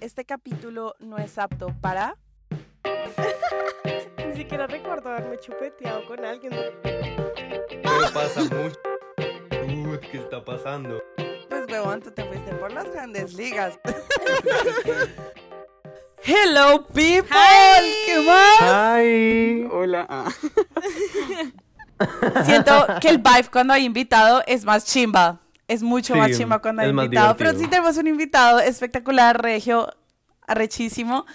este capítulo no es apto para... Ni siquiera recuerdo haberme chupeteado con alguien. Pero pasa mucho. Uy, ¿qué está pasando? Pues, huevón, tú te fuiste por las grandes ligas. Hello, people. Hi. ¿Qué más? ¡Ay! Hola. ah. Siento que el vibe cuando hay invitado es más chimba. Es mucho Sí, más chimba cuando hay invitado. Pero sí tenemos un invitado espectacular, regio, arrechísimo.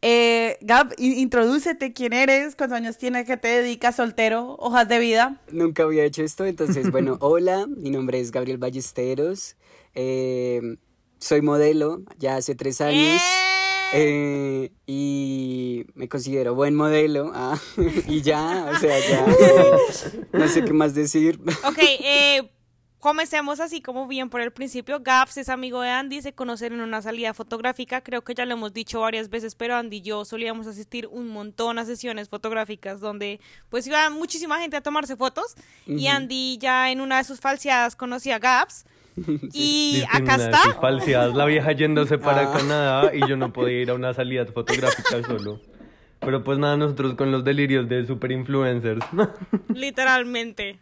Eh, Gab, in- introdúcete quién eres, cuántos años tienes, qué te dedicas, soltero, hojas de vida. Nunca había hecho esto, entonces, bueno, hola, mi nombre es Gabriel Ballesteros, eh, soy modelo ya hace tres años eh, y me considero buen modelo ah, y ya, o sea, ya, no sé qué más decir. Ok, eh, comencemos así como bien por el principio. Gaps es amigo de Andy, se conocen en una salida fotográfica. Creo que ya lo hemos dicho varias veces, pero Andy y yo solíamos asistir un montón a sesiones fotográficas donde pues iba muchísima gente a tomarse fotos. Y. Andy ya en una de sus falseadas conocía a Gaps. Y acá una de está. sus falsedades, la vieja yéndose para Ah. Canadá y yo no podía ir a una salida fotográfica solo. Pero pues nada, nosotros con los delirios de super influencers. Literalmente.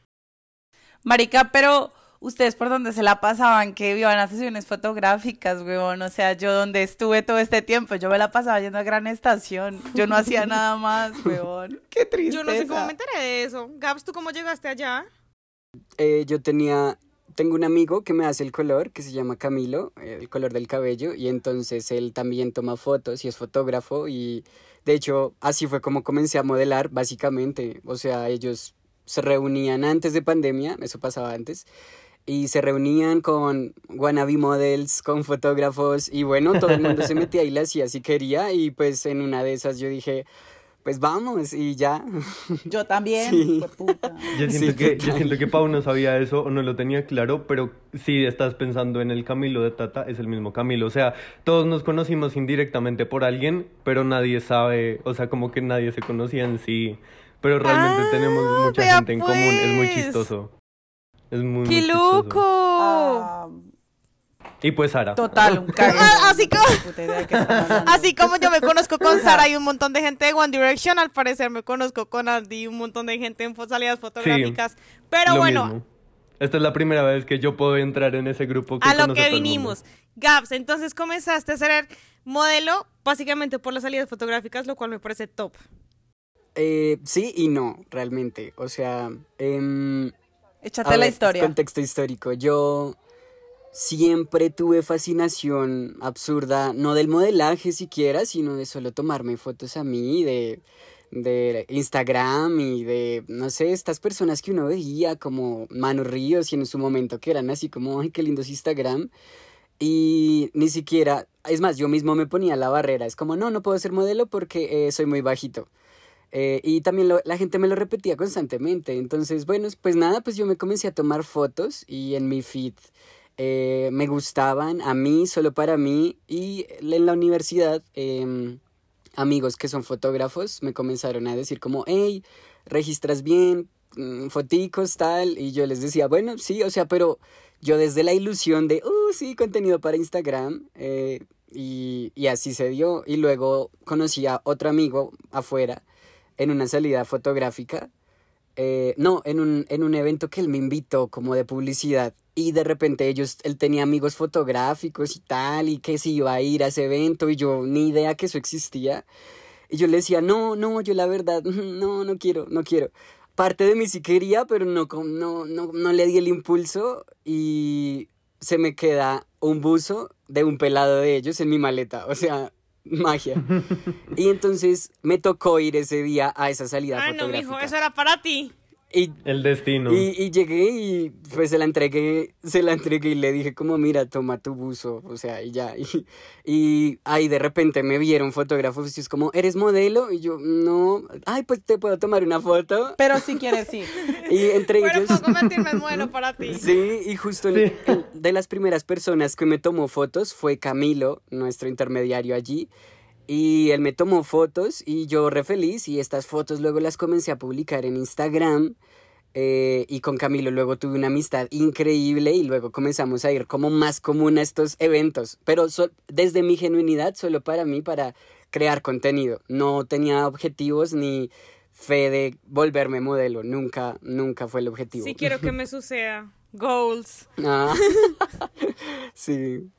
Marica, pero ustedes por dónde se la pasaban que iban a sesiones fotográficas, weón. O sea, yo donde estuve todo este tiempo, yo me la pasaba yendo a Gran Estación. Yo no hacía nada más, weón. Qué triste. Yo no sé cómo me enteré de eso. Gaps, ¿tú cómo llegaste allá? Eh, yo tenía, tengo un amigo que me hace el color, que se llama Camilo, el color del cabello, y entonces él también toma fotos y es fotógrafo, y de hecho así fue como comencé a modelar, básicamente. O sea, ellos se reunían antes de pandemia, eso pasaba antes, y se reunían con wannabe models, con fotógrafos, y bueno, todo el mundo se metía y le hacía si quería, y pues en una de esas yo dije, pues vamos, y ya. Yo también, Sí. hueputa. Yo siento, Sí, que, yo siento que Pau no sabía eso o no lo tenía claro, pero si estás pensando en el Camilo de Tata, es el mismo Camilo. O sea, todos nos conocimos indirectamente por alguien, pero nadie sabe, o sea, como que nadie se conocía en sí. Pero realmente Ah, tenemos mucha gente en común, es muy pues. chistoso. Es muy, ¡Qué loco! Ah, Y pues Sara. total, un cague. Ah, así como-. Así como yo me conozco con Sara y un montón de gente de One Direction, al parecer me conozco con Andy y un montón de gente en salidas fotográficas. Pero Lo bueno, mismo. Esta es la primera vez que yo puedo entrar en ese grupo que a lo que vinimos. Gaps, entonces comenzaste a ser modelo básicamente por las salidas fotográficas, lo cual me parece top. Eh, sí y no, realmente. O sea, em, Échate a la ver, historia. Contexto histórico. Yo siempre tuve fascinación absurda, no del modelaje siquiera, sino de solo tomarme fotos a mí, de, de Instagram y de, no sé, estas personas que uno veía como Manu Ríos y en su momento que eran así como, ay, qué lindo es Instagram. Y ni siquiera, es más, yo mismo me ponía la barrera, es como, no, no puedo ser modelo porque eh, soy muy bajito. Eh, y también lo- la gente me lo repetía constantemente. Entonces, bueno, pues nada, pues yo me comencé a tomar fotos y en mi feed eh, me gustaban a mí, solo para mí. Y en la universidad, em, amigos que son fotógrafos me comenzaron a decir como, hey, registras bien, mm, foticos, tal. Y yo les decía, bueno, sí, o sea, pero yo desde la ilusión de, uh, sí, contenido para Instagram. eh, y, y así se dio. Y luego conocí a otro amigo afuera en una salida fotográfica. eh, no, en un, en un evento que él me invitó como de publicidad. Y de repente ellos, él tenía amigos fotográficos y tal, y que se iba a ir a ese evento, y yo ni idea que eso existía. Y yo le decía, no, no, yo la verdad, no, no quiero, no quiero. Parte de mí sí quería, pero no, no, no, no le di el impulso y se me queda un buzo de un pelado de ellos en mi maleta. O sea, magia. Y entonces me tocó ir ese día a esa salida Ay, no, mijo, eso era para ti. Y El destino. y, y llegué y pues se la entregué, se la entregué y le dije como, mira, toma tu buzo, o sea, y ya. Y, y ahí de repente me vieron fotógrafos y es como, ¿eres modelo? Y yo, no, ay, pues te puedo tomar una foto. Pero si quieres ir. Y entre Pero ellos... puedo convertirme en modelo para ti. Sí, y justo el- el- de las primeras personas que me tomó fotos fue Camilo, nuestro intermediario allí. Y él me tomó fotos y yo re feliz y estas fotos luego las comencé a publicar en Instagram. eh, y con Camilo luego tuve una amistad increíble y luego comenzamos a ir como más común a estos eventos, pero desde mi genuinidad, solo para mí, para crear contenido. No tenía objetivos ni fe de volverme modelo, nunca, nunca fue el objetivo. Sí quiero que me suceda. Goals. Ah. sí.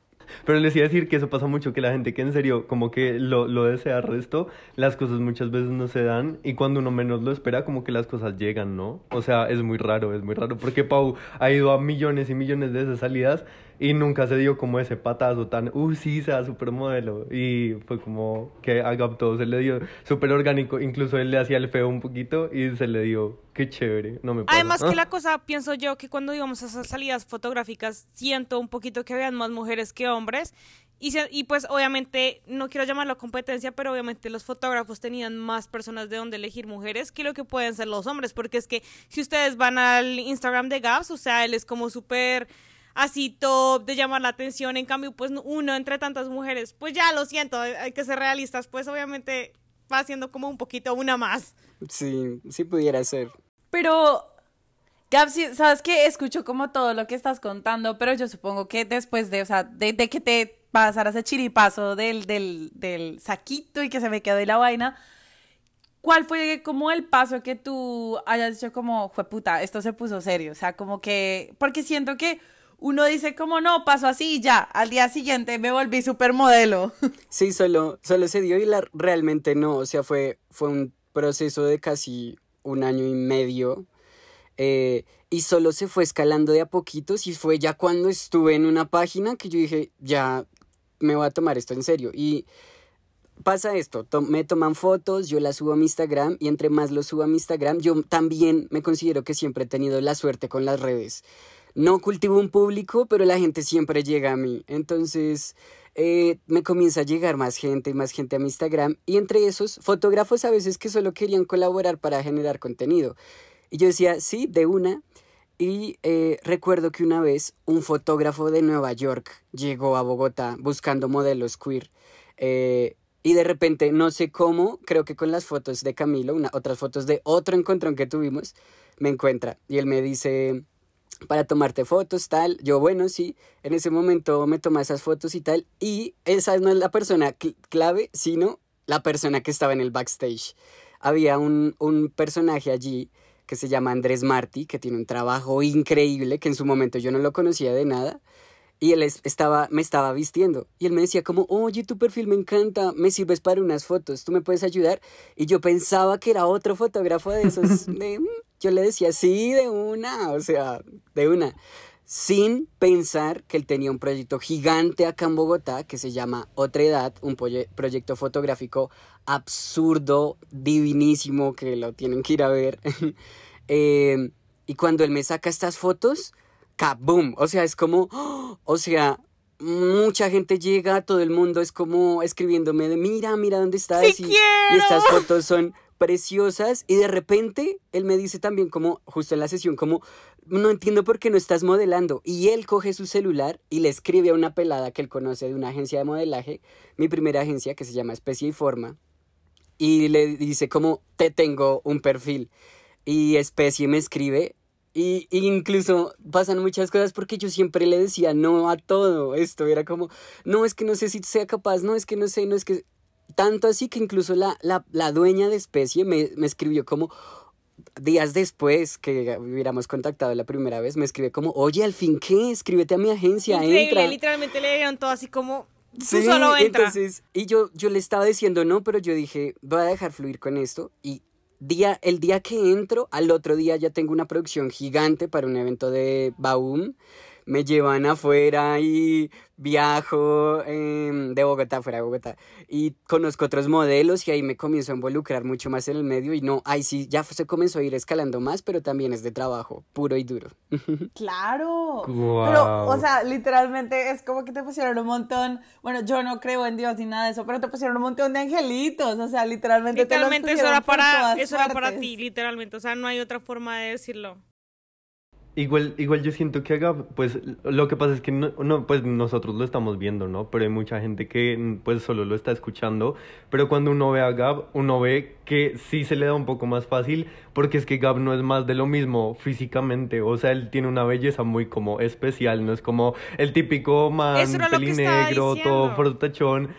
Pero les iba a decir que eso pasa mucho, que la gente que en serio como que lo, lo desea resto, las cosas muchas veces no se dan y cuando uno menos lo espera como que las cosas llegan, ¿no? O sea, es muy raro, es muy raro, porque Pau ha ido a millones y millones de esas salidas y nunca se dio como ese patazo tan, uh, sí, sea supermodelo. Y fue como que a todo se le dio súper orgánico. Incluso él le hacía el feo un poquito y se le dio, qué chévere, no me pasa. Además que la cosa, pienso yo, que cuando íbamos a esas salidas fotográficas, siento un poquito que habían más mujeres que hombres. Y, y pues obviamente, no quiero llamarlo competencia, pero obviamente los fotógrafos tenían más personas de donde elegir mujeres que lo que pueden ser los hombres, porque es que si ustedes van al Instagram de Gaps, o sea, él es como súper así top de llamar la atención, en cambio pues uno entre tantas mujeres, pues ya lo siento, hay que ser realistas, pues obviamente va siendo como un poquito una más. Sí, sí pudiera ser. Pero Gabs, sabes que escucho como todo lo que estás contando, pero yo supongo que después de, o sea, de, que te pasaras el chiripazo del, del, del saquito y que se me quedó la vaina, ¿cuál fue como el paso que tú hayas dicho como, fue puta, esto se puso serio? O sea, como que, porque siento que uno dice como no, pasó así y ya, al día siguiente me volví supermodelo. Sí, solo, solo se dio y la, realmente no, o sea, fue, fue un proceso de casi un año y medio eh, y solo se fue escalando de a poquitos y fue ya cuando estuve en una página que yo dije, ya me voy a tomar esto en serio y pasa esto, me toman fotos, yo las subo a mi Instagram y entre más lo subo a mi Instagram, yo también me considero que siempre he tenido la suerte con las redes no cultivo un público, pero la gente siempre llega a mí. Entonces eh, me comienza a llegar más gente y más gente a mi Instagram. Y entre esos, fotógrafos a veces que solo querían colaborar para generar contenido. Y yo decía, sí, de una. Y eh, recuerdo que una vez un fotógrafo de Nueva York llegó a Bogotá buscando modelos queer. Eh, y de repente, no sé cómo, creo que con las fotos de Camilo, una, otras fotos de otro encontrón que tuvimos, me encuentra. Y él me dice, para tomarte fotos, tal. Yo, bueno, sí, en ese momento me toma esas fotos y tal. Y esa no es la persona clave, sino la persona que estaba en el backstage. Había un, un personaje allí que se llama Andrés Martí, que tiene un trabajo increíble, que en su momento yo no lo conocía de nada. Y él estaba, me estaba vistiendo. Y él me decía como, oye, tu perfil me encanta, me sirves para unas fotos, ¿tú me puedes ayudar? Y yo pensaba que era otro fotógrafo de esos, de, mm, yo le decía, sí, de una, o sea, de una, sin pensar que él tenía un proyecto gigante acá en Bogotá que se llama Otra Edad, un proyecto fotográfico absurdo, divinísimo, que lo tienen que ir a ver. Eh, y cuando él me saca estas fotos, ¡kaboom! O sea, es como, o sea, mucha gente llega, todo el mundo es como escribiéndome de, mira, mira dónde estás. y, y estas fotos son preciosas y de repente él me dice también como justo en la sesión como no entiendo por qué no estás modelando y él coge su celular y le escribe a una pelada que él conoce de una agencia de modelaje, mi primera agencia que se llama Especie y Forma y le dice como te tengo un perfil y Especie me escribe y, incluso pasan muchas cosas porque yo siempre le decía no a todo esto. Era como, no es que no sé si sea capaz, no es que no sé, no es que tanto así que incluso la, la, la dueña de especie me, me, escribió como días después que hubiéramos contactado la primera vez, me escribe como, oye, al fin qué, escríbete a mi agencia, Increíble, entra. literalmente le dieron todo así como, tú solo entra. Entonces, y yo, yo le estaba diciendo no, pero yo dije, voy a dejar fluir con esto y día, el día que entro, al otro día ya tengo una producción gigante para un evento de Baum me llevan afuera y viajo em, de Bogotá, fuera de Bogotá, y conozco otros modelos y ahí me comienzo a involucrar mucho más en el medio y no, ahí sí, ya se comenzó a ir escalando más, pero también es de trabajo, puro y duro. Claro. Pero, o sea, literalmente es como que te pusieron un montón, bueno, yo no creo en Dios ni nada de eso, pero te pusieron un montón de angelitos, o sea, literalmente. Literalmente eso era para, eso era para ti, literalmente, o sea, no hay otra forma de decirlo. Igual, igual yo siento que haga, pues lo que pasa es que no, no, pues nosotros lo estamos viendo, ¿no? Pero hay mucha gente que pues solo lo está escuchando, pero cuando uno ve a Gab, uno ve que sí se le da un poco más fácil, porque es que Gab no es más de lo mismo físicamente, o sea, él tiene una belleza muy como especial, no es como el típico man pelinegro, todo frotachón.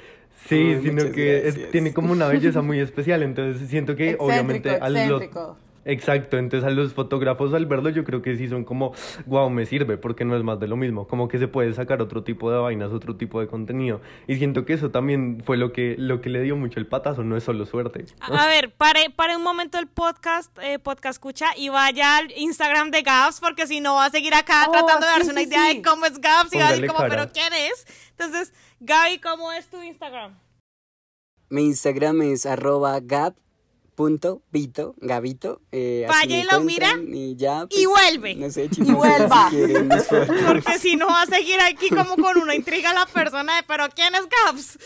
Sí, Ay, sino que es- tiene como una belleza muy especial, entonces siento que obviamente excéntrico. Exacto, entonces a los fotógrafos al verlo yo creo que sí son como, wow, me sirve porque no es más de lo mismo, como que se puede sacar otro tipo de vainas, otro tipo de contenido. Y siento que eso también fue lo que, lo que le dio mucho el patazo, no es solo suerte. A ver, pare, pare un momento el podcast, eh, podcast escucha y vaya al Instagram de Gaps porque si no va a seguir acá Oh, tratando de sí, darse una sí, idea sí. de cómo es Gaps y va a decir como, cara. pero ¿quién es? Entonces, Gaby, ¿cómo es tu Instagram? Mi Instagram es arroba gab.vito, gabito. eh, así Vaya y lo encuentran, Y ya. pues, Y vuelve. No sé, Y vuelva. si quieren. Porque si no va a seguir aquí como con una intriga la persona de, pero ¿quién es Gaps?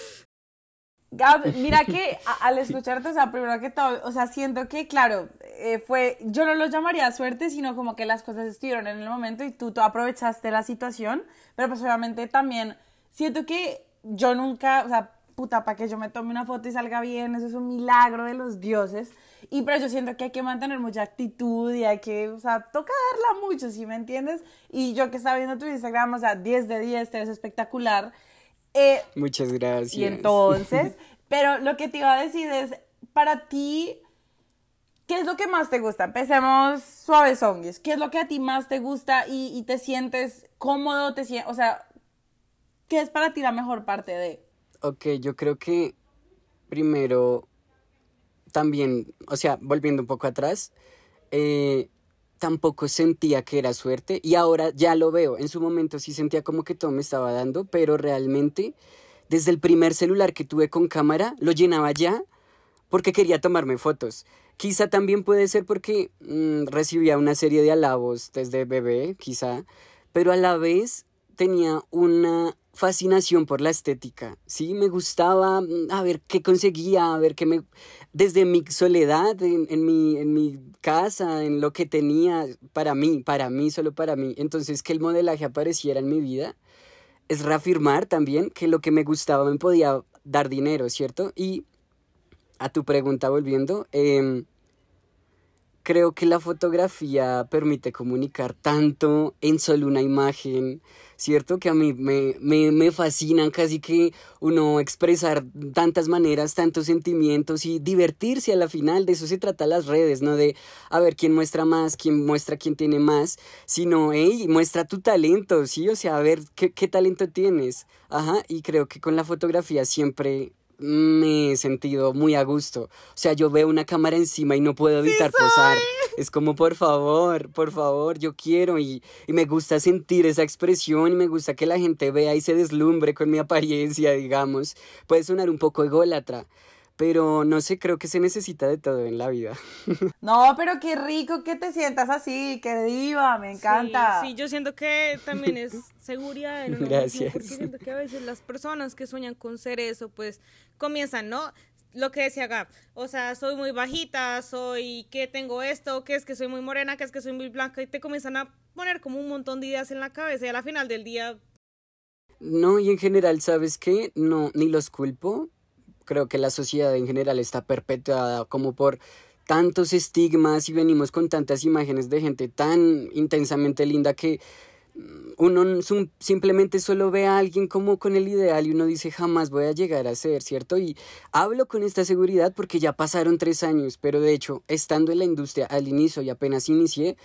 Gab, mira que a- al escucharte, o sea, primero que todo, o sea, siento que, claro, eh, fue, yo no lo llamaría suerte, sino como que las cosas estuvieron en el momento y tú, tú aprovechaste la situación, pero pues obviamente también siento que yo nunca, o sea, puta, para que yo me tome una foto y salga bien, eso es un milagro de los dioses, y pero yo siento que hay que mantener mucha actitud y hay que, o sea, toca darla mucho, ¿sí me entiendes? Y yo que estaba viendo tu Instagram, o sea, 10 de 10, te ves espectacular. Eh, Muchas gracias. y entonces, pero lo que te iba a decir es, para ti, ¿qué es lo que más te gusta? Empecemos suavezongues. ¿Qué es lo que a ti más te gusta y, y te sientes cómodo? Te o sea, ¿qué es para ti la mejor parte de? Ok, yo creo que primero también, o sea, volviendo un poco atrás, eh, tampoco sentía que era suerte y ahora ya lo veo. En su momento sí sentía como que todo me estaba dando, pero realmente desde el primer celular que tuve con cámara lo llenaba ya porque quería tomarme fotos. Quizá también puede ser porque mm, recibía una serie de alabos desde bebé, quizá, pero a la vez tenía una fascinación por la estética, ¿sí? Me gustaba mm, a ver qué conseguía, a ver qué me... Desde mi soledad, en, mi, en mi casa, en lo que tenía para mí, para mí, solo para mí. Entonces, que el modelaje apareciera en mi vida es reafirmar también que lo que me gustaba me podía dar dinero, ¿cierto? Y a tu pregunta volviendo, em, creo que la fotografía permite comunicar tanto en solo una imagen, ¿cierto? Que a mí me, me, me fascinan casi que uno expresar tantas maneras, tantos sentimientos y divertirse a la final, de eso se trata las redes, no de a ver quién muestra más, quién muestra quién tiene más, sino, hey, muestra tu talento, ¿sí? O sea, a ver qué, qué talento tienes. Ajá, y creo que con la fotografía siempre me he sentido muy a gusto. O sea, yo veo una cámara encima y no puedo evitar posar. Es como, por favor, por favor, yo quiero y, y me gusta sentir esa expresión y me gusta que la gente vea y se deslumbre con mi apariencia, digamos. Puede sonar un poco ególatra, pero no sé, creo que se necesita de todo en la vida. No, pero qué rico que te sientas así, qué diva, me encanta. Sí, sí, yo siento que también es seguridad en uno mismo, Gracias. porque siento que a veces las personas que sueñan con ser eso, pues comienzan, ¿no? Lo que decía Gab, o sea, soy muy bajita, soy que tengo esto, que es que soy muy morena, que es que soy muy blanca, y te comienzan a poner como un montón de ideas en la cabeza y a la final del día No, y en general, ¿sabes qué? No, ni los culpo. Creo que la sociedad en general está perpetuada como por tantos estigmas y venimos con tantas imágenes de gente tan intensamente linda que mm, uno simplemente solo ve a alguien como con el ideal y uno dice jamás voy a llegar a ser, ¿cierto? Y hablo con esta seguridad porque ya pasaron tres años, pero de hecho, estando en la industria al inicio y apenas inicié,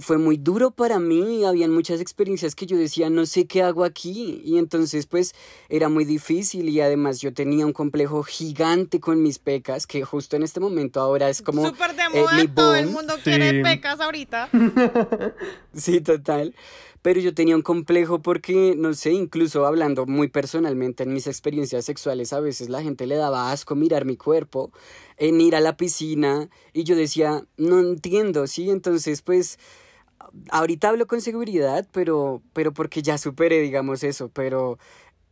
fue muy duro para mí, habían muchas experiencias que yo decía, no sé qué hago aquí, y entonces pues era muy difícil y además yo tenía un complejo gigante con mis pecas, que justo en este momento ahora es como súper de eh, moda, mi todo el mundo Sí. quiere pecas ahorita. Sí, total. Pero yo tenía un complejo porque, no sé, incluso hablando muy personalmente en mis experiencias sexuales, a veces la gente le daba asco mirar mi cuerpo, en ir a la piscina, y yo decía, no entiendo, ¿sí? Entonces, pues, ahorita hablo con seguridad, pero, pero porque ya superé, digamos, eso, pero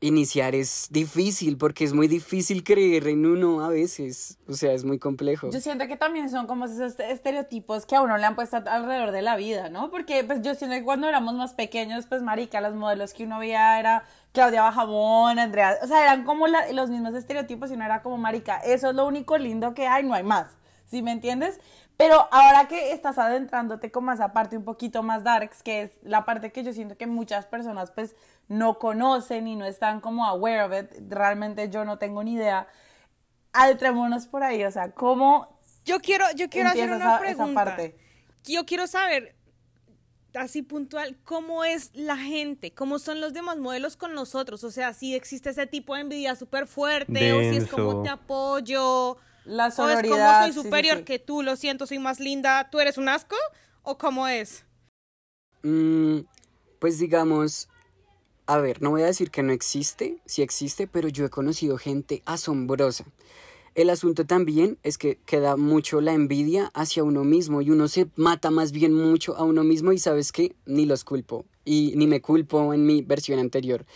iniciar es difícil porque es muy difícil creer en uno a veces, o sea, es muy complejo. Yo siento que también son como esos estereotipos que a uno le han puesto alrededor de la vida, ¿no? Porque pues yo siento que cuando éramos más pequeños, pues marica, los modelos que uno veía era Claudia Bajamón, Andrea, o sea, eran como los mismos estereotipos y uno era como marica, eso es lo único lindo que hay, no hay más. ¿Sí me entiendes? Pero ahora que estás adentrándote como a esa parte un poquito más darks, que es la parte que yo siento que muchas personas pues no conocen y no están como aware of it, realmente yo no tengo ni idea. Adentrémonos por ahí, o sea, ¿cómo Yo quiero yo quiero hacer una pregunta. Yo quiero saber así puntual, ¿cómo es la gente? ¿Cómo son los demás modelos con nosotros? O sea, si existe ese tipo de envidia súper fuerte o si es como te apoyo la sororidad. O es como soy superior que tú, lo siento, soy más linda, ¿tú eres un asco? ¿O cómo es? Mm, pues digamos, a ver, no voy a decir que no existe, sí existe, pero yo he conocido gente asombrosa. El asunto también es que queda mucho la envidia hacia uno mismo y uno se mata más bien mucho a uno mismo y sabes que ni los culpo y ni me culpo en mi versión anterior.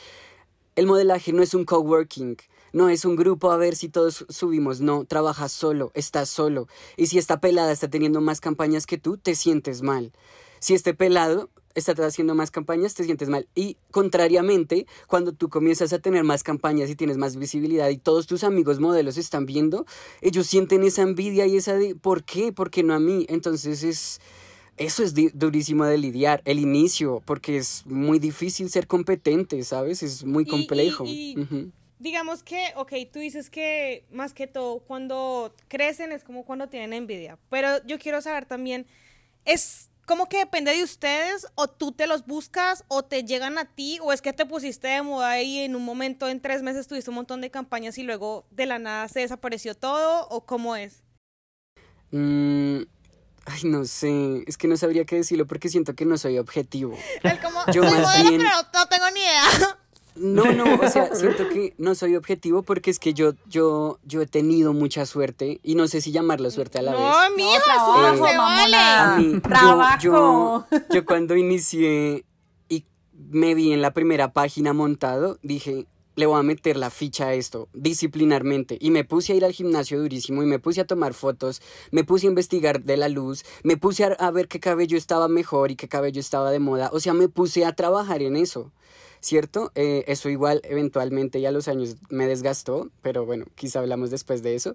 El modelaje no es un coworking, no es un grupo a ver si todos subimos, no, trabajas solo, estás solo. Y si esta pelada está teniendo más campañas que tú, te sientes mal. Si este pelado está haciendo más campañas, te sientes mal. Y contrariamente, cuando tú comienzas a tener más campañas y tienes más visibilidad y todos tus amigos modelos están viendo, ellos sienten esa envidia y esa de, ¿por qué? ¿Por qué no a mí? Entonces es... Eso es durísimo de lidiar, el inicio, porque es muy difícil ser competente, ¿sabes? Es muy complejo digamos que, ok, tú dices que más que todo cuando crecen es como cuando tienen envidia, pero yo quiero saber también, ¿es como que depende de ustedes o tú te los buscas o te llegan a ti o es que te pusiste de moda y en un momento en tres meses tuviste un montón de campañas y luego de la nada se desapareció todo o cómo es? Mm, ay, no sé, es que no sabría qué decirlo porque siento que no soy objetivo. como, yo más bien... pero no tengo ni idea. No, no, o sea, siento que no soy objetivo porque es que yo, yo, yo he tenido mucha suerte y no sé si llamarlo suerte a la vez. No, mija, no, se vale. A mí, Trabajo. Yo, yo, cuando inicié y me vi en la primera página montado, dije, le voy a meter la ficha a esto, disciplinarmente. Y me puse a ir al gimnasio durísimo y me puse a tomar fotos, me puse a investigar de la luz, me puse a, a ver qué cabello estaba mejor y qué cabello estaba de moda. O sea, me puse a trabajar en eso. ¿Cierto? Eh, eso igual eventualmente ya los años me desgastó, pero bueno, quizá hablamos después de eso.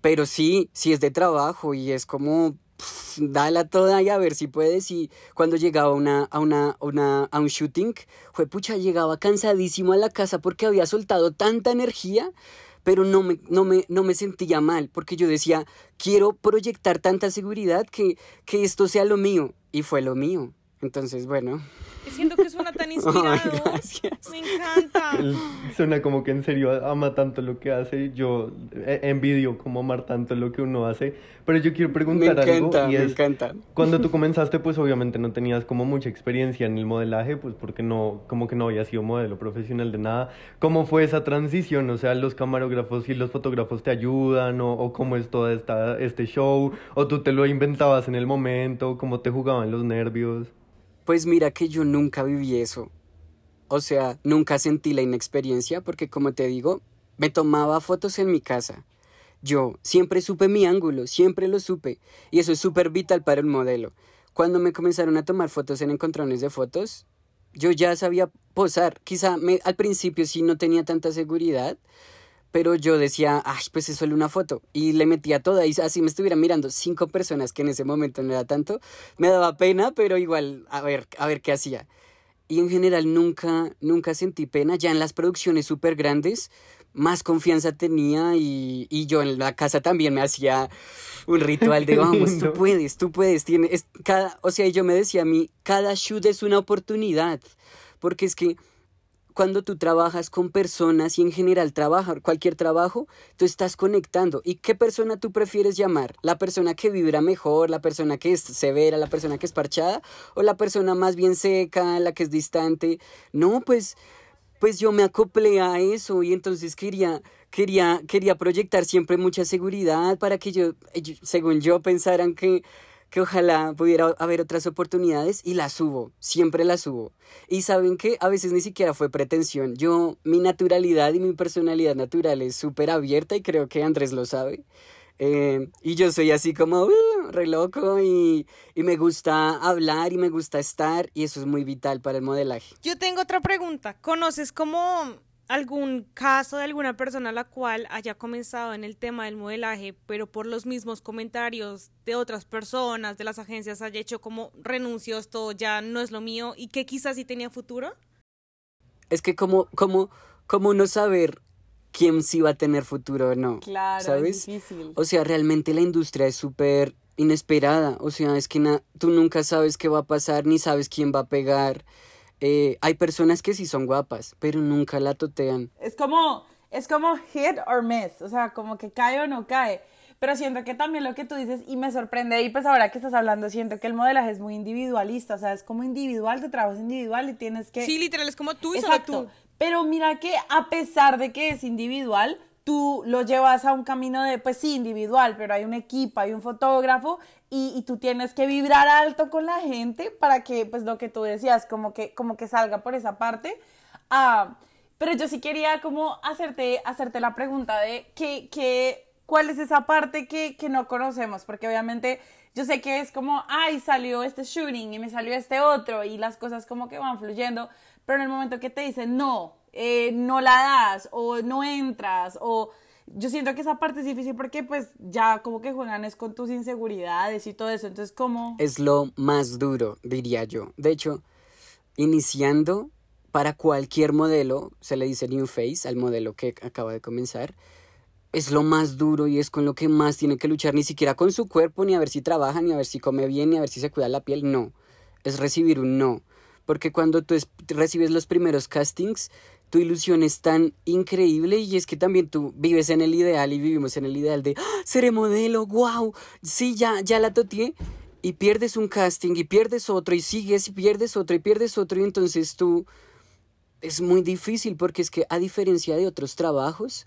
Pero sí, sí es de trabajo y es como dala toda y a ver si puedes. Y cuando llegaba una, a, una, a un shooting, fue pucha, llegaba cansadísimo a la casa porque había soltado tanta energía, pero no me, no me, no me sentía mal, porque yo decía, quiero proyectar tanta seguridad que, que esto sea lo mío. Y fue lo mío. Entonces, bueno. Suena tan inspirador. Me encanta. suena como que en serio ama tanto lo que hace. Yo eh, envidio como amar tanto lo que uno hace. Pero yo quiero preguntar me encanta, algo. Y me encanta. Cuando tú comenzaste, pues obviamente no tenías como mucha experiencia en el modelaje, pues porque no, como que no había sido modelo profesional de nada. ¿Cómo fue esa transición? O sea, los camarógrafos y los fotógrafos te ayudan, o, o cómo es todo esta, este show, o tú te lo inventabas en el momento, cómo te jugaban los nervios. Pues mira que yo nunca viví eso. O sea, nunca sentí la inexperiencia porque como te digo, me tomaba fotos en mi casa. Yo siempre supe mi ángulo, siempre lo supe. Y eso es súper vital para el modelo. Cuando me comenzaron a tomar fotos en encontrones de fotos, yo ya sabía posar. Quizá al principio sí no tenía tanta seguridad, pero yo decía, ay, pues es solo una foto. Y le metía toda, y así me estuvieran mirando cinco personas, que en ese momento no era tanto, me daba pena, pero igual, a ver, a ver qué hacía. Y en general nunca, nunca sentí pena. Ya en las producciones súper grandes, más confianza tenía y, y, yo en la casa también me hacía un ritual de vamos, tú puedes, tú puedes. Tienes, cada, o sea, yo me decía a mí, cada shoot es una oportunidad. Porque es que cuando tú trabajas con personas y en general trabajar cualquier trabajo, tú estás conectando. ¿Y qué persona tú prefieres llamar? ¿La persona que vibra mejor, la persona que es severa, la persona que es parchada o la persona más bien seca, la que es distante? No, pues pues yo me acoplé a eso y entonces quería quería quería proyectar siempre mucha seguridad para que yo según yo pensaran que que ojalá pudiera haber otras oportunidades y las subo, siempre las subo. Y saben que a veces ni siquiera fue pretensión. Yo, mi naturalidad y mi personalidad natural es súper abierta y creo que Andrés lo sabe. Eh, y yo soy así como uh, re loco y, y me gusta hablar y me gusta estar y eso es muy vital para el modelaje. Yo tengo otra pregunta. ¿Conoces como algún caso de alguna persona a la cual haya comenzado en el tema del modelaje, pero por los mismos comentarios de otras personas, de las agencias, haya hecho como renuncio, esto ya no es lo mío y que quizás sí tenía futuro? Es que como, como, como no saber quién sí va a tener futuro o no. Claro, ¿sabes? es difícil. O sea, realmente la industria es súper inesperada. O sea, es que na- tú nunca sabes qué va a pasar, ni sabes quién va a pegar. Eh, hay personas que sí son guapas, pero nunca la totean. Es como, es como hit or miss, o sea, como que cae o no cae. Pero siento que también lo que tú dices, y me sorprende, y pues ahora que estás hablando, siento que el modelaje es muy individualista, o sea, es como individual, tu trabajo es individual y tienes que... Sí, literal, es como tú y Exacto. solo tú. Pero mira que a pesar de que es individual, tú lo llevas a un camino de, pues sí, individual, pero hay un equipo, hay un fotógrafo y, tú tienes que vibrar alto con la gente para que, pues lo que tú decías, como que, como que salga por esa parte. Ah, pero yo sí quería como hacerte, hacerte la pregunta de que, que, cuál es esa parte que, que no conocemos, porque obviamente yo sé que es como, ay, salió este shooting y me salió este otro y las cosas como que van fluyendo, pero en el momento que te dicen, no, eh, no la das o no entras o... Yo siento que esa parte es difícil porque pues ya como que juegan es con tus inseguridades y todo eso, entonces como... Es lo más duro, diría yo. De hecho, iniciando para cualquier modelo, se le dice new face al modelo que acaba de comenzar, es lo más duro y es con lo que más tiene que luchar, ni siquiera con su cuerpo, ni a ver si trabaja, ni a ver si come bien, ni a ver si se cuida la piel, no. Es recibir un no. Porque cuando tú es- recibes los primeros castings, tu ilusión es tan increíble y es que también tú vives en el ideal y vivimos en el ideal de "Ah, seré modelo, wow, sí, ya, ya la toteé. Y pierdes un casting y pierdes otro y sigues y pierdes otro y pierdes otro y entonces tú es muy difícil porque es que a diferencia de otros trabajos,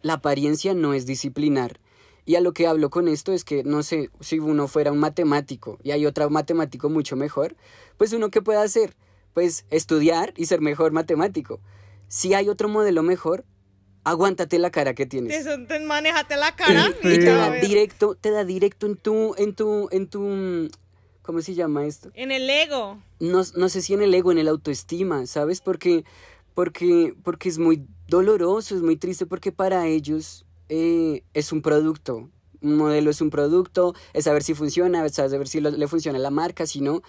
la apariencia no es disciplinar. Y a lo que hablo con esto es que, no sé, si uno fuera un matemático y hay otro matemático mucho mejor, pues uno qué puede hacer? Pues estudiar y ser mejor matemático. Si hay otro modelo mejor, aguántate la cara que tienes. Eso, te, manéjate la cara Sí. y te da directo, te da directo en tu, en tu, en tu, ¿cómo se llama esto? En el ego. no, no sé si en el ego, en el autoestima, ¿sabes? Porque, porque, porque es muy doloroso, es muy triste, porque para ellos eh, es un producto. Un modelo es un producto, es saber si funciona, es saber si lo- le funciona la marca, si no.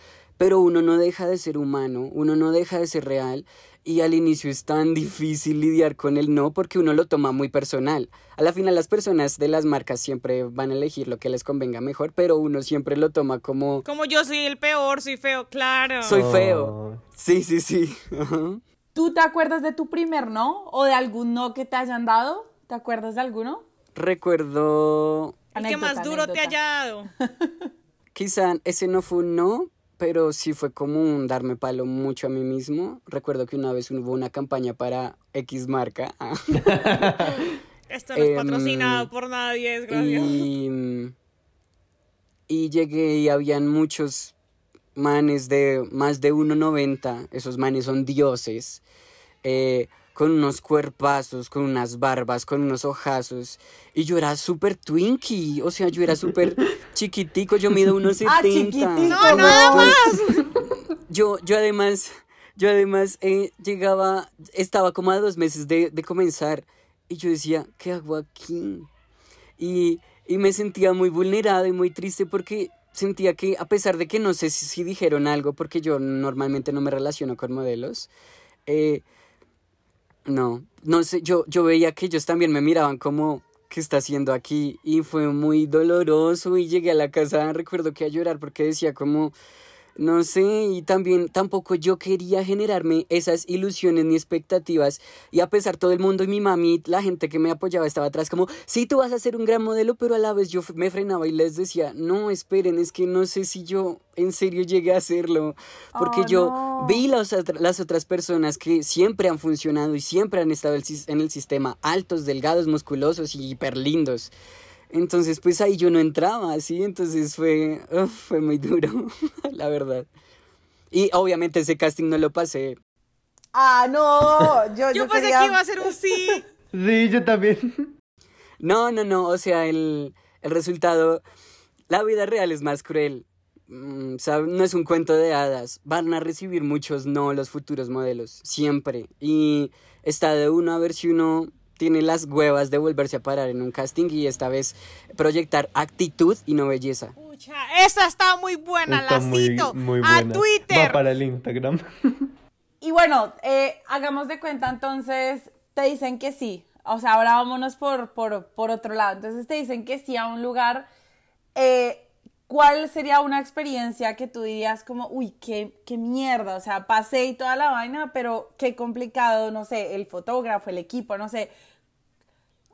Pero uno no deja de ser humano, uno no deja de ser real. Y al inicio es tan difícil lidiar con el no porque uno lo toma muy personal. A la final las personas de las marcas siempre van a elegir lo que les convenga mejor, pero uno siempre lo toma como Como yo soy el peor, soy feo, claro. soy Oh. feo. Sí, sí, sí. Ajá. ¿Tú te acuerdas de tu primer no o de algún no que te hayan dado? ¿Te acuerdas de alguno? Recuerdo, El que más Anécdota, duro te haya dado. quizá ese no fue un no, pero sí fue como un darme palo mucho a mí mismo. Recuerdo que una vez hubo una campaña para X marca Esto no es Em, patrocinado por nadie, es gracias. y, y llegué y habían muchos manes de más de 1,90. Esos manes son dioses. eh, con unos cuerpazos, con unas barbas, con unos ojazos. Y yo era súper twinkie, o sea, yo era súper chiquitico, yo mido unos 70. Ah, chiquitico, No, nada más. Yo, yo además, yo además eh, llegaba, estaba como a dos meses de, de comenzar y yo decía, ¿qué hago aquí? Y, y me sentía muy vulnerado y muy triste porque sentía que a pesar de que no sé si, si dijeron algo, porque yo normalmente no me relaciono con modelos, eh, no, no sé, yo, yo veía que ellos también me miraban como, ¿qué está haciendo aquí? Y fue muy doloroso y llegué a la casa, recuerdo que a llorar porque decía como, no sé, y también tampoco yo quería generarme esas ilusiones ni expectativas. Y a pesar todo el mundo y mi mami, la gente que me apoyaba estaba atrás como, sí, tú vas a ser un gran modelo, pero a la vez yo me frenaba y les decía, no, esperen, es que no sé si yo en serio llegué a hacerlo. Porque Oh, yo no. vi las, las otras personas que siempre han funcionado y siempre han estado en el sistema, altos, delgados, musculosos y hiper lindos. Entonces, pues ahí yo no entraba, ¿sí? Entonces fue, uf, fue muy duro, la verdad. Y obviamente ese casting no lo pasé. Ah, no, yo, Yo yo pensé quería- que iba a ser un sí. Sí, yo también. No, no, no, o sea, el, el resultado, la vida real es más cruel. Mm, sab- No es un cuento de hadas. Van a recibir muchos no los futuros modelos, siempre. Y está de uno a ver si uno tiene las huevas de volverse a parar en un casting y esta vez proyectar actitud y no belleza. Pucha, esa está muy buena, Está la muy, cito. muy a buena. Twitter. Va para el Instagram. Y bueno, eh, hagamos de cuenta entonces, te dicen que sí. O sea, ahora vámonos por, por, por otro lado. Entonces te dicen que sí a un lugar. eh, ¿Cuál sería una experiencia que tú dirías como, uy, qué, qué mierda? O sea, pasé y toda la vaina, pero qué complicado, no sé, el fotógrafo, el equipo, no sé.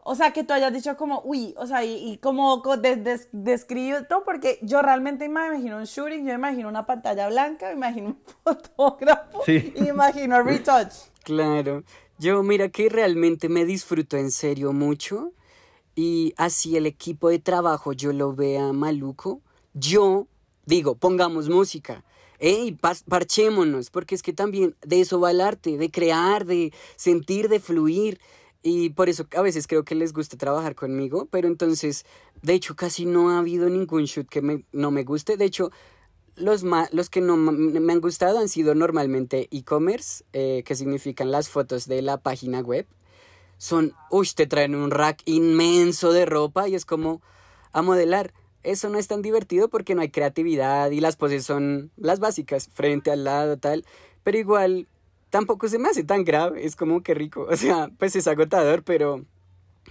O sea, que tú hayas dicho como, uy, o sea, y, y como co- des- des- describe todo, porque yo realmente me imagino un shooting, yo me imagino una pantalla blanca, me imagino un fotógrafo Sí. y me imagino retouch. Claro. Yo, mira que realmente me disfruto en serio mucho y así el equipo de trabajo yo lo vea maluco, yo digo, pongamos música. Ey, parchémonos, porque es que también de eso va el arte, de crear, de sentir, de fluir. Y por eso a veces creo que les gusta trabajar conmigo, pero entonces, de hecho, casi no ha habido ningún shoot que no me guste. De hecho, los, los que no me han gustado han sido normalmente e-commerce, eh, que significan las fotos de la página web. Son, uy, te traen un rack inmenso de ropa y es como a modelar. Eso no es tan divertido porque no hay creatividad y las poses son las básicas, frente al lado, tal. Pero igual tampoco se me hace tan grave, es como que rico. O sea, pues es agotador, pero,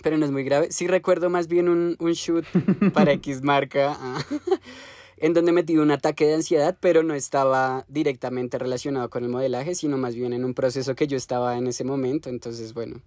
pero no es muy grave. Sí recuerdo más bien un, un shoot para X marca. en donde metí un ataque de ansiedad, pero no estaba directamente relacionado con el modelaje, sino más bien en un proceso que yo estaba en ese momento. Entonces, bueno.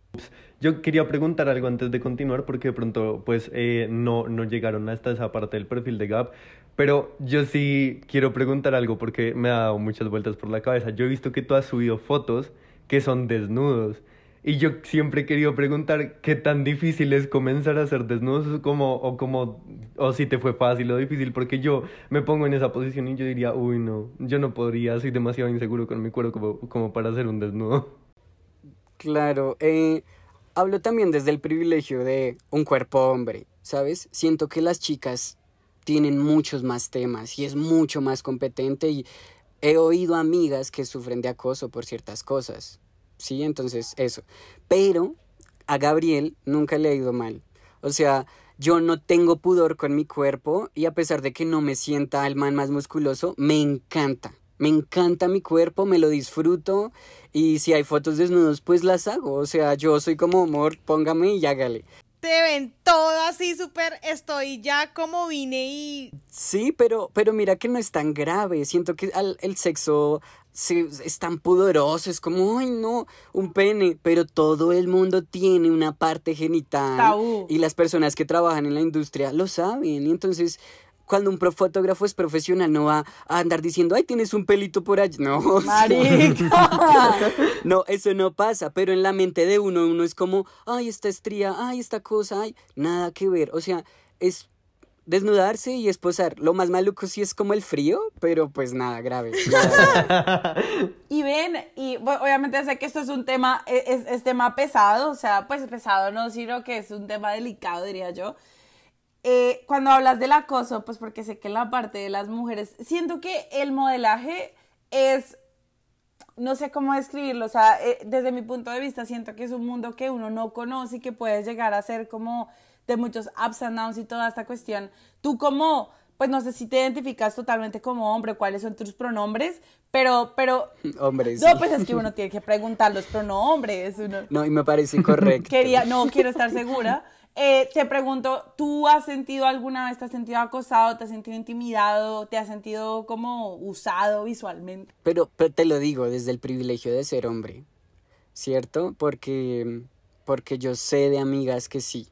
Yo quería preguntar algo antes de continuar porque de pronto pues eh, no, no llegaron hasta esa parte del perfil de Gap, pero yo sí quiero preguntar algo porque me ha dado muchas vueltas por la cabeza. Yo he visto que tú has subido fotos que son desnudos y yo siempre he querido preguntar qué tan difícil es comenzar a hacer desnudos como, o como o si te fue fácil o difícil porque yo me pongo en esa posición y yo diría, uy no, yo no podría, soy demasiado inseguro con mi cuerpo como, como para hacer un desnudo. Claro, eh, hablo también desde el privilegio de un cuerpo hombre, ¿sabes? Siento que las chicas tienen muchos más temas y es mucho más competente y he oído amigas que sufren de acoso por ciertas cosas, ¿sí? Entonces, eso. Pero a Gabriel nunca le ha ido mal. O sea, yo no tengo pudor con mi cuerpo y a pesar de que no me sienta el man más musculoso, me encanta. Me encanta mi cuerpo, me lo disfruto y si hay fotos desnudos, pues las hago. O sea, yo soy como amor, póngame y hágale. Te ven todo así súper, estoy ya como vine y... Sí, pero, pero mira que no es tan grave. Siento que al- el sexo se- es tan pudoroso, es como, ay no, un pene, pero todo el mundo tiene una parte genital. Tabú. Y las personas que trabajan en la industria lo saben. Y entonces, cuando un pro- fotógrafo es profesional, no va a andar diciendo, ay, tienes un pelito por allí. No, Marica. no, eso no pasa, pero en la mente de uno, uno es como, ay, esta estría, ay, esta cosa, ay, nada que ver. O sea, es desnudarse y esposar. Lo más maluco sí es como el frío, pero pues nada grave. nada grave. Y ven, y bueno, obviamente sé que esto es un tema, e, es, es tema pesado, o sea, pues pesado no, sino que es un tema delicado, diría yo. Eh, cuando hablas del acoso, pues porque sé que la parte de las mujeres, siento que el modelaje es, no sé cómo describirlo, o sea, eh, desde mi punto de vista siento que es un mundo que uno no conoce y que puedes llegar a ser como de muchos ups and downs y toda esta cuestión. Tú como, pues no sé si te identificas totalmente como hombre, cuáles son tus pronombres, pero, pero Hombre, sí. no, pues es que uno tiene que preguntar los pronombres. Uno No, y me parece correcto. quería, no quiero estar segura. Eh, te pregunto, ¿tú has sentido alguna vez, te has sentido acosado, te has sentido intimidado, te has sentido como usado visualmente? Pero, pero te lo digo desde el privilegio de ser hombre, ¿cierto? Porque, porque yo sé de amigas que sí.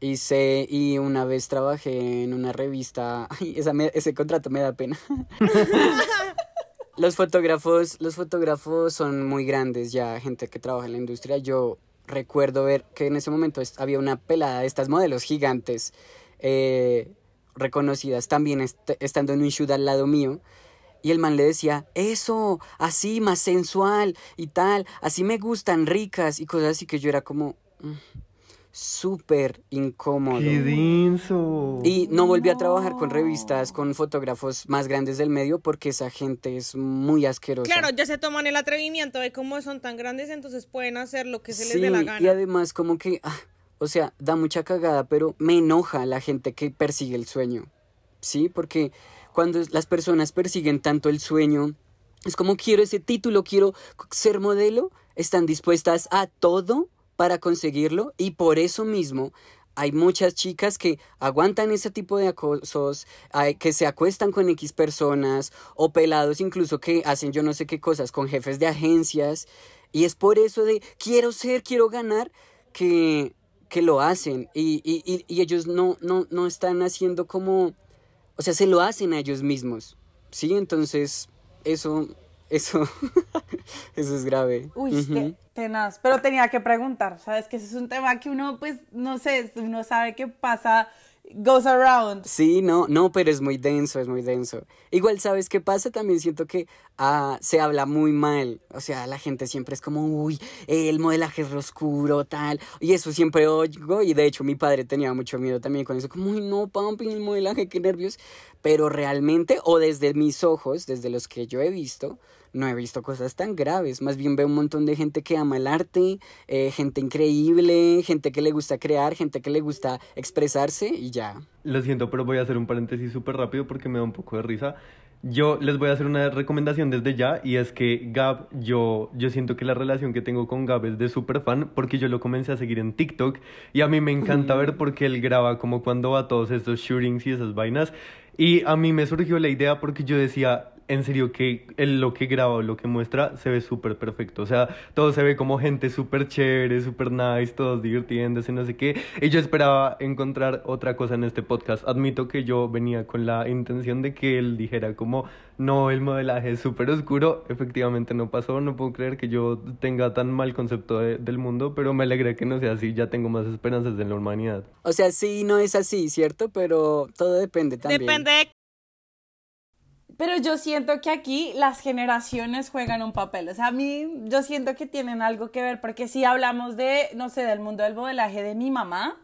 Y sé, y una vez trabajé en una revista, ay, esa me- ese contrato me da pena. los fotógrafos, los fotógrafos son muy grandes ya, gente que trabaja en la industria. Yo recuerdo ver que en ese momento había una pelada de estas modelos gigantes eh, reconocidas también est- estando en un shoot al lado mío. Y el man le decía, eso, así, más sensual y tal, así me gustan, ricas y cosas así que yo era como mm, súper incómodo. ¡Qué denso! Y no volví a trabajar con revistas, con fotógrafos más grandes del medio porque esa gente es muy asquerosa. Claro, ya se toman el atrevimiento de cómo son tan grandes, entonces pueden hacer lo que se les dé la y gana. además como que, ah, o sea, da mucha cagada, pero me enoja la gente que persigue el sueño, ¿sí? Porque cuando las personas persiguen tanto el sueño, es como quiero ese título, quiero ser modelo, están dispuestas a todo para conseguirlo y por eso mismo hay muchas chicas que aguantan ese tipo de acosos, que se acuestan con X personas o pelados incluso que hacen yo no sé qué cosas con jefes de agencias y es por eso de quiero ser, quiero ganar que, que lo hacen y, y, y, y ellos no, no, no están haciendo como, o sea, se lo hacen a ellos mismos, ¿sí? Entonces, eso, eso, eso es grave. Uy, Ujú. qué tenaz. Pero tenía que preguntar, ¿sabes? Que ese es un tema que uno, pues, no sé, uno sabe qué pasa, goes around. Sí, no, no, pero es muy denso, es muy denso. Igual, ¿sabes qué pasa? También siento que ah, se habla muy mal. O sea, la gente siempre es como, uy, el modelaje es oscuro, tal. Y eso siempre oigo. Y de hecho, mi padre tenía mucho miedo también con eso. Como, uy, no, pumping el modelaje, qué nervios. Pero realmente, o desde mis ojos, desde los que yo he visto, no he visto cosas tan graves. Más bien veo un montón de gente que ama el arte, eh, gente increíble, gente que le gusta crear, gente que le gusta expresarse y ya. Lo siento, pero voy a hacer un paréntesis súper rápido porque me da un poco de risa. Yo les voy a hacer una recomendación desde ya y es que Gab, yo, yo siento que la relación que tengo con Gab es de súper fan porque yo lo comencé a seguir en TikTok y a mí me encanta ver porque él graba como cuando va a todos estos shootings y esas vainas y a mí me surgió la idea porque yo decía, en serio, que él lo que graba o lo que muestra se ve súper perfecto. O sea, todo se ve como gente súper chévere, súper nice, todos divirtiéndose, no sé qué. Y yo esperaba encontrar otra cosa en este podcast. Admito que yo venía con la intención de que él dijera como, no, el modelaje es súper oscuro. Efectivamente no pasó. No puedo creer que yo tenga tan mal concepto de- del mundo, pero me alegra que no sea así. Ya tengo más esperanzas en la humanidad. O sea, sí, no es así, ¿cierto? Pero todo depende también. Depende de Pero yo siento que aquí las generaciones juegan un papel. O sea, a mí yo siento que tienen algo que ver, porque si hablamos de, no sé, del mundo del modelaje de mi mamá,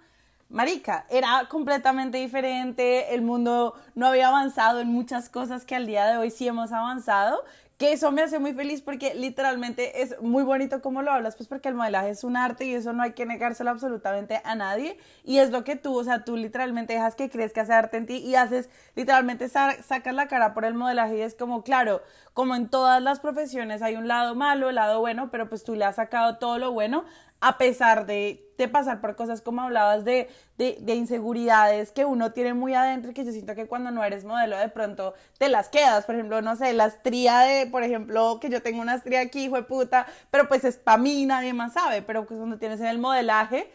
Marica, era completamente diferente, el mundo no había avanzado en muchas cosas que al día de hoy sí hemos avanzado, que eso me hace muy feliz porque literalmente es muy bonito como lo hablas, pues porque el modelaje es un arte y eso no hay que negárselo absolutamente a nadie. Y es lo que tú, o sea, tú literalmente dejas que crezca ese arte en ti y haces, literalmente sa- sacas la cara por el modelaje y es como, claro, como en todas las profesiones hay un lado malo, el lado bueno, pero pues tú le has sacado todo lo bueno a pesar de, de pasar por cosas como hablabas de, de, de inseguridades que uno tiene muy adentro y que yo siento que cuando no eres modelo de pronto te las quedas. Por ejemplo, no sé, la estría de, por ejemplo, que yo tengo una estría aquí, hijo de puta, pero pues es para mí, nadie más sabe. Pero pues cuando tienes en el modelaje,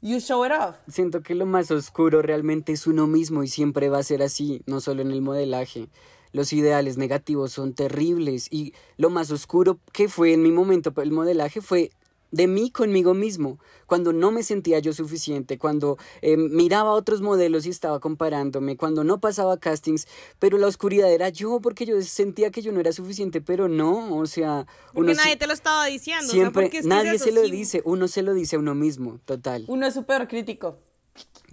you show it off. Siento que lo más oscuro realmente es uno mismo y siempre va a ser así, no solo en el modelaje. Los ideales negativos son terribles y lo más oscuro que fue en mi momento el modelaje fue de mí conmigo mismo, cuando no me sentía yo suficiente, cuando eh, miraba otros modelos y estaba comparándome, cuando no pasaba castings, pero la oscuridad era yo porque yo sentía que yo no era suficiente, pero no, o sea, porque uno nadie si- te lo estaba diciendo. o sea, siempre porque es que es nadie eso, se lo sí. dice, uno se lo dice a uno mismo, total. Uno es súper crítico.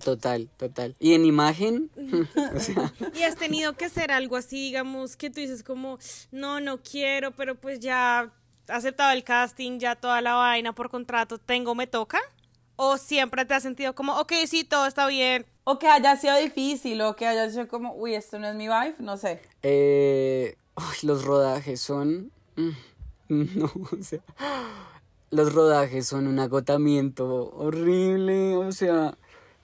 Total, total. Y en imagen, o sea, Y has tenido que hacer algo así, digamos, que tú dices como, no, no quiero, pero pues ya aceptado el casting, ya toda la vaina por contrato, tengo, me toca. O siempre te has sentido como, ok, sí, todo está bien. O que haya sido difícil, o que haya sido como, uy, esto no es mi vibe, no sé. eh, ay, los rodajes son, mm, no, o sea, los rodajes son un agotamiento horrible, o sea,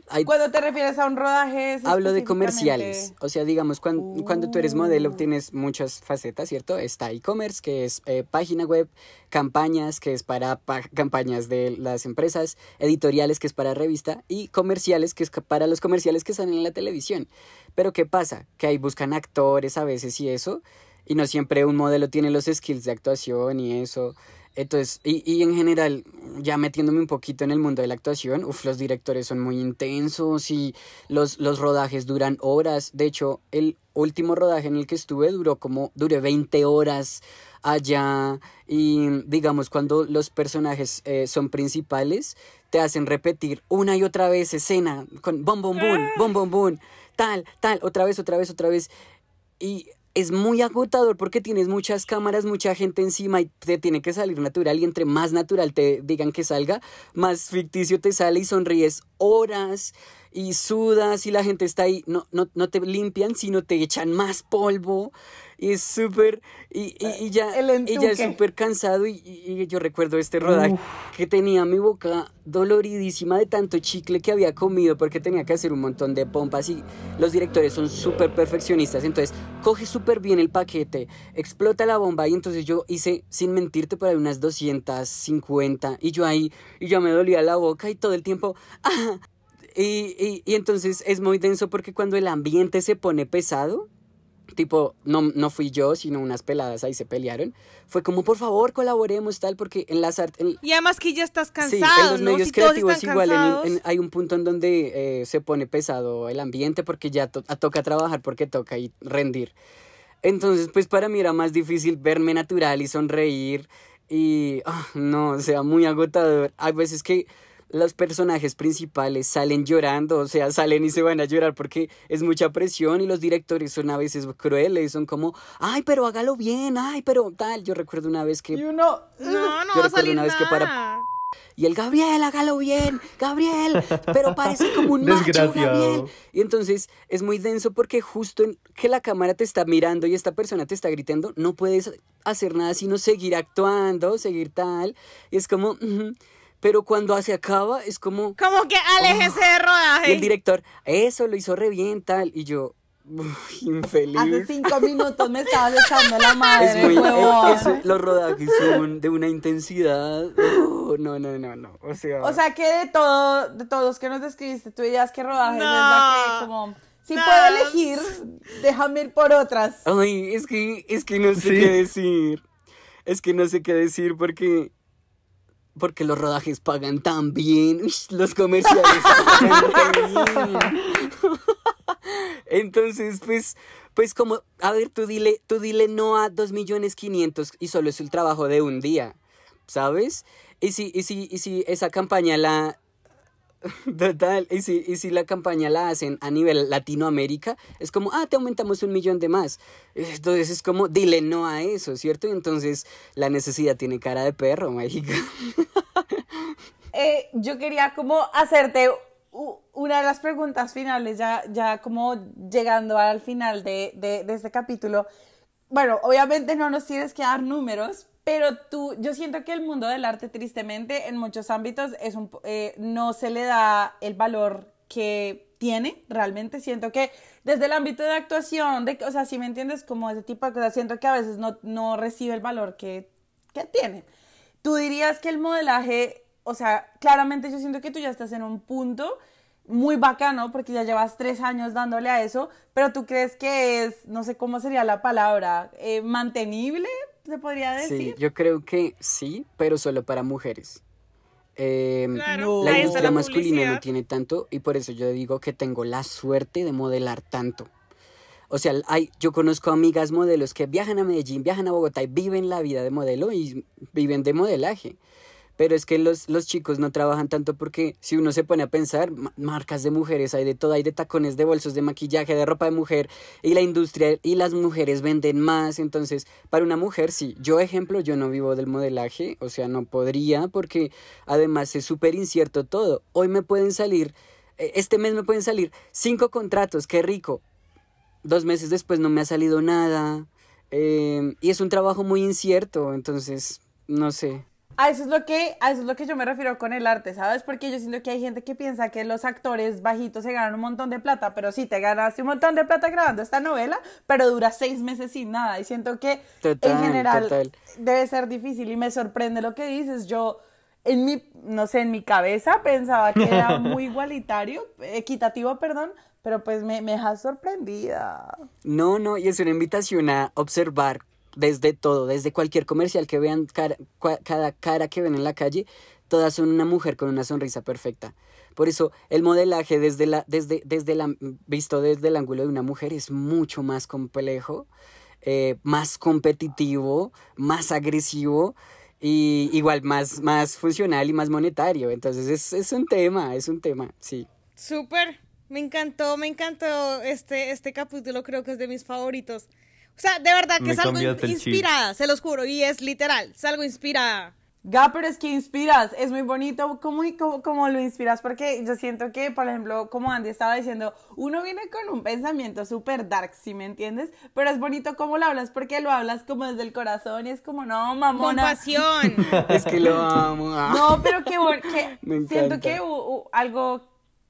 hay Cuando te refieres a un rodaje, Hablo de comerciales. O sea, digamos, cuan- cuando tú eres modelo tienes muchas facetas, ¿cierto? Está e-commerce, que es eh, página web, campañas, que es para pa- campañas de las empresas, editoriales, que es para revista, y comerciales, que es para los comerciales que salen en la televisión. Pero ¿qué pasa? Que ahí buscan actores a veces y eso, y no siempre un modelo tiene los skills de actuación y eso. Entonces, y, y en general, ya metiéndome un poquito en el mundo de la actuación, uf, los directores son muy intensos y los, los rodajes duran horas. De hecho, el último rodaje en el que estuve duró como, duré 20 horas allá y digamos cuando los personajes eh, son principales te hacen repetir una y otra vez escena con bom bom bum bom bom bum tal tal otra vez otra vez otra vez y es muy agotador porque tienes muchas cámaras, mucha gente encima y te tiene que salir natural y entre más natural te digan que salga, más ficticio te sale y sonríes horas y sudas y la gente está ahí, no, no, no te limpian, sino te echan más polvo y es súper, y, y, y, ya, El y ya súper cansado y, y yo recuerdo este rodaje que tenía mi boca doloridísima de tanto chicle que había comido porque tenía que hacer un montón de pompas y los directores son súper perfeccionistas, entonces coge súper bien el paquete, explota la bomba y entonces yo hice, sin mentirte, por ahí unas 250 y yo ahí, y ya me dolía la boca y todo el tiempo, ¡ah! Y, y, y entonces es muy denso porque cuando el ambiente se pone pesado, tipo, no, no fui yo, sino unas peladas ahí se pelearon, fue como, por favor, colaboremos, tal, porque en las artes... Y además que ya estás Sí, cansado, en los ¿no? medios Si creativos igual en- en- hay un punto en donde eh, se pone pesado el ambiente porque ya to- toca trabajar porque toca y rendir. Entonces, pues para mí era más difícil verme natural y sonreír y ah, no, o sea, muy agotador. Hay veces que los personajes principales salen llorando, o sea, salen y se van a llorar porque es mucha presión y los directores son a veces crueles, son como, ay, pero hágalo bien, ay, pero tal. Yo recuerdo una vez que Y uno, No, no Yo va a recuerdo salir una vez que para- y el Gabriel, hágalo bien, Gabriel, pero parece como un macho, Desgraciado. Gabriel. Y entonces es muy denso porque justo en que la cámara te está mirando y esta persona te está gritando, no puedes hacer nada sino seguir actuando, seguir tal. Y es como. Pero cuando se acaba es como, Como que aléjese de y rodaje. el director, eso lo hizo re bien, tal. Y yo, uy, infeliz. hace cinco minutos me estabas echando la Es madre, muy, huevón. eh, eso- los rodajes son de una intensidad. oh, no, no, no, no. O sea, O sea que de todo, de todos los que nos describiste, tú dirías que rodajes es la que como si No. puedo elegir, déjame ir por otras. Ay, es que, es que no sé Sí. qué decir. Es que no sé qué decir porque. Porque los rodajes pagan tan bien. Los comerciales pagan bien. Entonces, pues, pues como, a ver, tú dile, tú dile no a dos millones quinientos y solo es el trabajo de un día, ¿sabes? Y si, y si, y si esa campaña la, Total, y si, y si la campaña la hacen a nivel Latinoamérica, es como, ah, te aumentamos un millón de más. Entonces es como, dile no a eso, ¿cierto? Y entonces la necesidad tiene cara de perro, mágica. Eh, yo quería como hacerte una de las preguntas finales, ya, ya como llegando al final de, de, de este capítulo. Bueno, obviamente no nos tienes que dar números, pero tú, yo siento que el mundo del arte, tristemente, en muchos ámbitos, es un, eh, no se le da el valor que tiene realmente. Siento que desde el ámbito de actuación, de, o sea, si me entiendes, como ese tipo de cosas, siento que a veces no, no recibe el valor que, que tiene. Tú dirías que el modelaje, o sea, claramente yo siento que tú ya estás en un punto muy bacano porque ya llevas tres años dándole a eso, pero tú crees que es, no sé cómo sería la palabra, eh, mantenible, se podría Sí, decir. yo creo que sí, pero solo para mujeres. Eh, Claro, la industria la masculina no tiene tanto y por eso yo digo que tengo la suerte de modelar tanto. O sea, hay, yo conozco amigas modelos que viajan a Medellín, viajan a Bogotá y viven la vida de modelo y viven de modelaje. Pero es que los, los chicos no trabajan tanto porque si uno se pone a pensar, ma- marcas de mujeres hay de todo, hay de tacones, de bolsos, de maquillaje, de ropa de mujer y la industria y las mujeres venden más. Entonces, para una mujer, sí, yo ejemplo, yo no vivo del modelaje, o sea, no podría porque además es súper incierto todo. Hoy me pueden salir, eh, este mes me pueden salir cinco contratos, qué rico. Dos meses después no me ha salido nada. eh, y es un trabajo muy incierto, entonces, no sé. A eso es lo que, a eso es lo que yo me refiero con el arte, ¿sabes? Porque yo siento que hay gente que piensa que los actores bajitos se ganan un montón de plata, pero sí, te ganaste un montón de plata grabando esta novela, pero dura seis meses sin nada. Y siento que Total, en general total. debe ser difícil y me sorprende lo que dices. Yo, en mi, no sé, en mi cabeza pensaba que era muy igualitario, equitativo, perdón, pero pues me, me deja sorprendida. No, no, y es una invitación a observar desde todo, desde cualquier comercial que vean, cara- cada cara que ven en la calle, todas son una mujer con una sonrisa perfecta. Por eso el modelaje desde la, desde, desde la, visto desde el ángulo de una mujer es mucho más complejo, eh, más competitivo, más agresivo y igual más, más funcional y más monetario. Entonces es, es un tema, es un tema, sí. Súper, me encantó, me encantó este, este capítulo, creo que es de mis favoritos. O sea, de verdad que Me salgo chip. inspirada, se los juro, y es literal, salgo inspirada. Ga, pero es que inspiras, es muy bonito cómo, cómo, cómo lo inspiras, porque yo siento que, por ejemplo, como Andy estaba diciendo, uno viene con un pensamiento súper dark, ¿sí me entiendes? Pero es bonito cómo lo hablas, porque lo hablas como desde el corazón y es como, no, mamona. Compasión. Es que lo amo. ah. No, pero que, bon- que Me siento que algo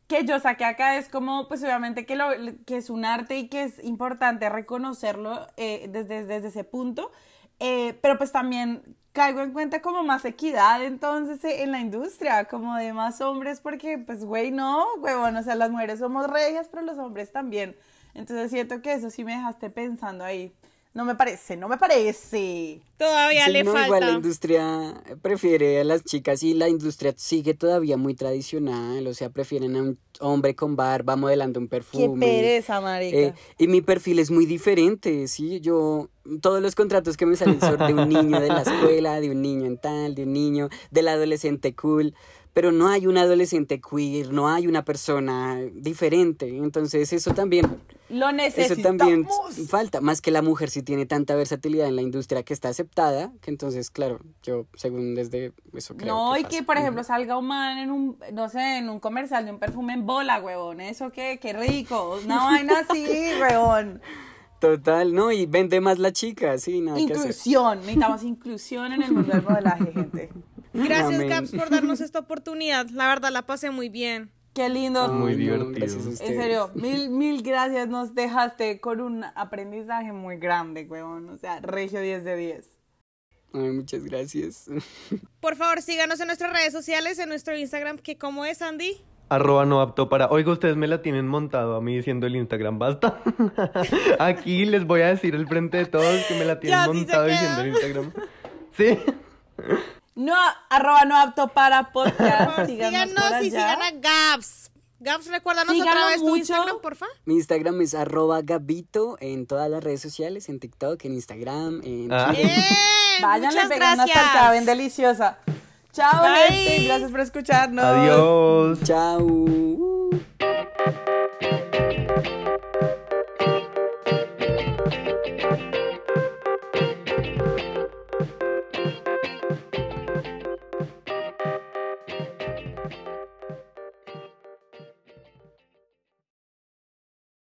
que yo saqué acá es como, pues obviamente que, lo, que es un arte y que es importante reconocerlo eh, desde, desde ese punto, eh, pero pues también caigo en cuenta como más equidad entonces eh, en la industria, como de más hombres, porque pues güey, no, huevón, o sea, las mujeres somos regias, pero los hombres también. Entonces siento que eso sí me dejaste pensando ahí. No me parece, no me parece. Todavía Sí, le no, falta. igual la industria prefiere a las chicas y la industria sigue todavía muy tradicional, o sea, prefieren a un hombre con barba modelando un Qué perfume. pereza, marica. Eh, y mi perfil es muy diferente, ¿sí? Yo, todos los contratos que me salen son de un niño de la escuela, de un niño en tal, de un niño, del adolescente cool, pero no hay un adolescente queer, no hay una persona diferente, entonces eso también Lo eso necesitamos. también falta, más que la mujer sí tiene tanta versatilidad en la industria que está aceptada, que entonces, claro, yo según desde eso creo No, que y pasa. que por ejemplo salga un man en un, no sé, en un comercial de un perfume en bola, huevón. Eso qué, qué rico. Una vaina así, huevón. Total, no, y vende más la chica, sí, nada que hacer. Inclusión. Necesitamos inclusión en el mundo del modelaje, gente. Gracias, Amén. Caps, por darnos esta oportunidad. La verdad, la pasé muy bien. Qué lindo. Muy divertido. gracias a En serio, mil, mil gracias. Nos dejaste con un aprendizaje muy grande, huevón. O sea, regio 10 de 10. Ay, muchas gracias. Por favor, síganos en nuestras redes sociales, en nuestro Instagram, que como es, Andy. Arroba no apto para. Oiga, ustedes me la tienen montado a mí diciendo el Instagram, basta. Aquí les voy a decir el frente de todos que me la tienen Ya, montado diciendo el Instagram. Sí. No, arroba no apto para podcast. Síganos, Síganos por y sigan a Gaps. Gaps, recuérdanos Síganlo otra vez tu mucho. Instagram, porfa. Mi Instagram es arroba gabito en todas las redes sociales, en TikTok, en Instagram, en Ah. Twitter. Bien, Váyanle pegando gracias. hasta acá, ven deliciosa. Chao, gente. Gracias por escucharnos. Adiós. Chao.